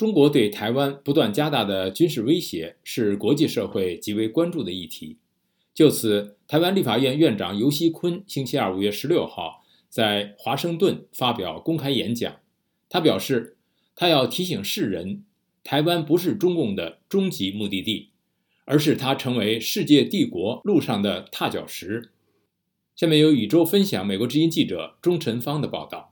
中国对台湾不断加大的军事威胁是国际社会极为关注的议题。就此，台湾立法院院长游锡坤星期二五月十六号在华盛顿发表公开演讲，他表示，他要提醒世人，台湾不是中共的终极目的地，而是它成为世界帝国路上的踏脚石。下面由宇宙分享美国之音记者钟晨芳的报道。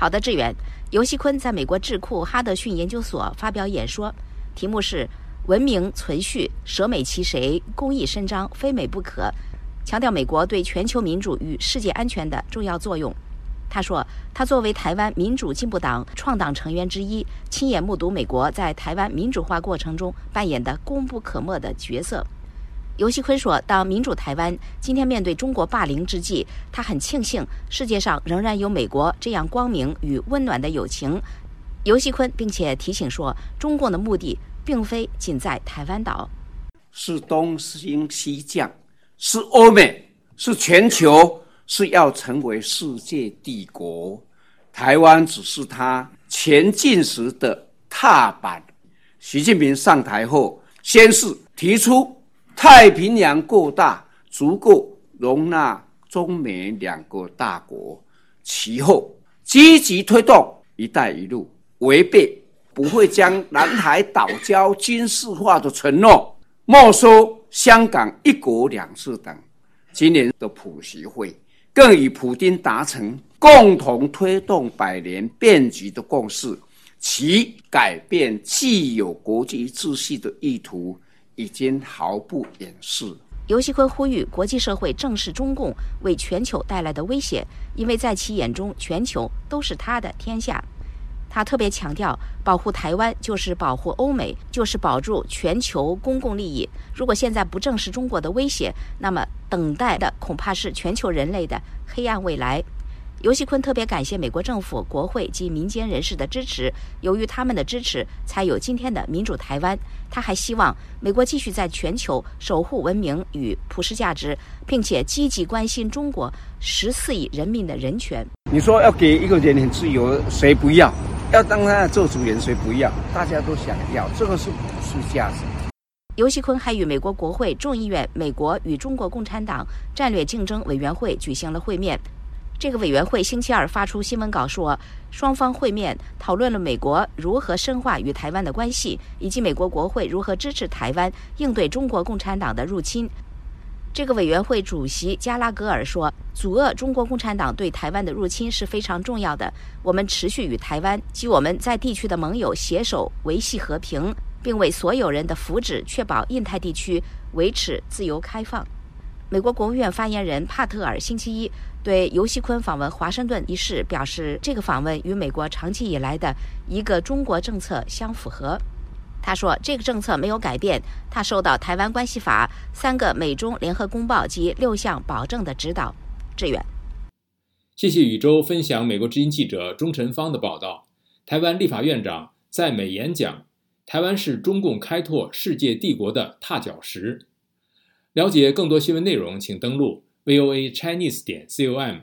好的，志远。尤锡坤在美国智库哈德逊研究所发表演说，题目是“文明存续，舍美其谁？公益伸张，非美不可”，强调美国对全球民主与世界安全的重要作用。他说，他作为台湾民主进步党创党成员之一，亲眼目睹美国在台湾民主化过程中扮演的功不可没的角色。尤锡坤说：“当民主台湾今天面对中国霸凌之际，他很庆幸世界上仍然有美国这样光明与温暖的友情。”尤锡坤并且提醒说：“中共的目的并非仅在台湾岛，是东兴西降，是欧美，是全球，是要成为世界帝国。台湾只是他前进时的踏板。”习近平上台后，先是提出。太平洋够大，足够容纳中美两个大国。其后积极推动“一带一路”，违背不会将南海岛礁军事化的承诺，没收香港“一国两制”等。今年的普习会更与普京达成共同推动百年变局的共识，其改变既有国际秩序的意图。已经毫不掩饰。尤锡坤呼吁国际社会正视中共为全球带来的威胁，因为在其眼中，全球都是他的天下。他特别强调，保护台湾就是保护欧美，就是保住全球公共利益。如果现在不正视中国的威胁，那么等待的恐怕是全球人类的黑暗未来。尤锡坤特别感谢美国政府、国会及民间人士的支持，由于他们的支持，才有今天的民主台湾。他还希望美国继续在全球守护文明与普世价值，并且积极关心中国十四亿人民的人权。你说要给一个人很自由，谁不要？要当他做主人，谁不要？大家都想要，这个是普世价值。尤锡坤还与美国国会众议院美国与中国共产党战略竞争委员会举行了会面。这个委员会星期二发出新闻稿说，双方会面讨论了美国如何深化与台湾的关系，以及美国国会如何支持台湾应对中国共产党的入侵。这个委员会主席加拉格尔说：“阻遏中国共产党对台湾的入侵是非常重要的。我们持续与台湾及我们在地区的盟友携手维系和平，并为所有人的福祉确保印太地区维持自由开放。”美国国务院发言人帕特尔星期一。对尤锡坤访问华盛顿一事表示，这个访问与美国长期以来的一个中国政策相符合。他说，这个政策没有改变，他受到《台湾关系法》、三个美中联合公报及六项保证的指导。志远，谢谢宇宙分享美国之音记者钟晨芳的报道。台湾立法院长在美演讲：“台湾是中共开拓世界帝国的踏脚石。”了解更多新闻内容，请登录。voa chinese 点 com